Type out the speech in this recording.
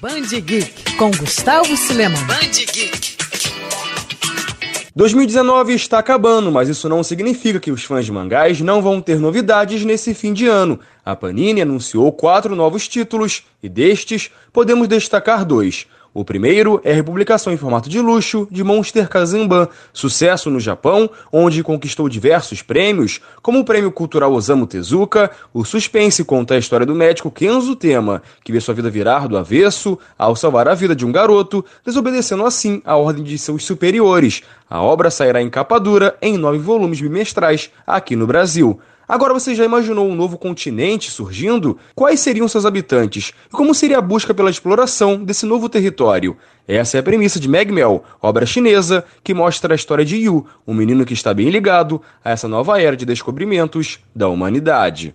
Band Geek com Gustavo Silema. Band Geek. 2019 está acabando, mas isso não significa que os fãs de mangás não vão ter novidades nesse fim de ano. A Panini anunciou quatro novos títulos e destes podemos destacar dois. O primeiro é a republicação em formato de luxo de Monster Kazanban, sucesso no Japão, onde conquistou diversos prêmios, como o Prêmio Cultural Osamu Tezuka, o suspense conta a história do médico Kenzo Tema, que vê sua vida virar do avesso ao salvar a vida de um garoto, desobedecendo assim a ordem de seus superiores. A obra sairá em capa dura em nove volumes bimestrais aqui no Brasil. Agora você já imaginou um novo continente surgindo? Quais seriam seus habitantes? E como seria a busca pela exploração desse novo território? Essa é a premissa de Megmel, obra chinesa que mostra a história de Yu, um menino que está bem ligado a essa nova era de descobrimentos da humanidade.